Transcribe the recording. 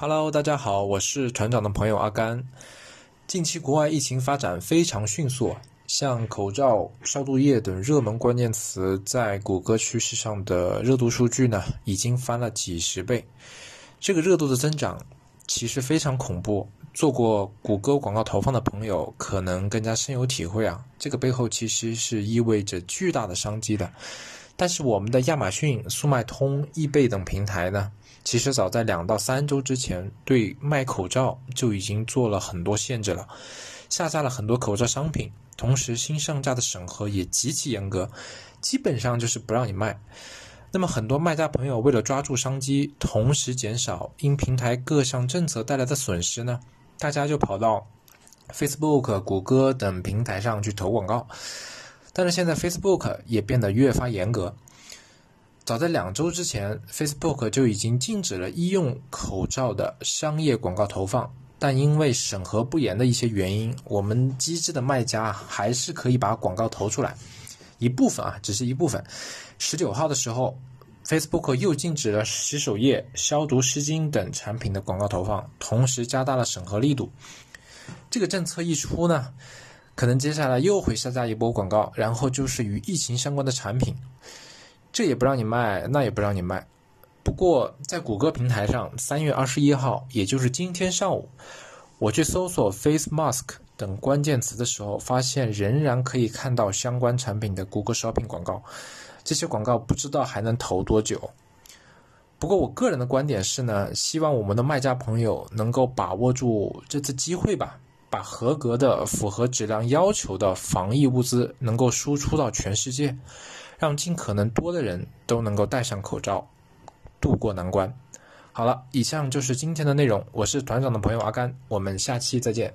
Hello，大家好，我是团长的朋友阿甘。近期国外疫情发展非常迅速，像口罩、消毒液等热门关键词在谷歌趋势上的热度数据呢，已经翻了几十倍。这个热度的增长其实非常恐怖。做过谷歌广告投放的朋友可能更加深有体会啊，这个背后其实是意味着巨大的商机的。但是我们的亚马逊、速卖通、易贝等平台呢？其实早在两到三周之前，对卖口罩就已经做了很多限制了，下架了很多口罩商品，同时新上架的审核也极其严格，基本上就是不让你卖。那么很多卖家朋友为了抓住商机，同时减少因平台各项政策带来的损失呢，大家就跑到 Facebook、谷歌等平台上去投广告。但是现在 Facebook 也变得越发严格。早在两周之前，Facebook 就已经禁止了医用口罩的商业广告投放，但因为审核不严的一些原因，我们机智的卖家还是可以把广告投出来，一部分啊，只是一部分。十九号的时候，Facebook 又禁止了洗手液、消毒湿巾等产品的广告投放，同时加大了审核力度。这个政策一出呢，可能接下来又会下架一波广告，然后就是与疫情相关的产品。这也不让你卖，那也不让你卖。不过在谷歌平台上，三月二十一号，也就是今天上午，我去搜索 face mask 等关键词的时候，发现仍然可以看到相关产品的谷歌 shopping 广告。这些广告不知道还能投多久。不过我个人的观点是呢，希望我们的卖家朋友能够把握住这次机会吧，把合格的、符合质量要求的防疫物资能够输出到全世界。让尽可能多的人都能够戴上口罩，渡过难关。好了，以上就是今天的内容。我是团长的朋友阿甘，我们下期再见。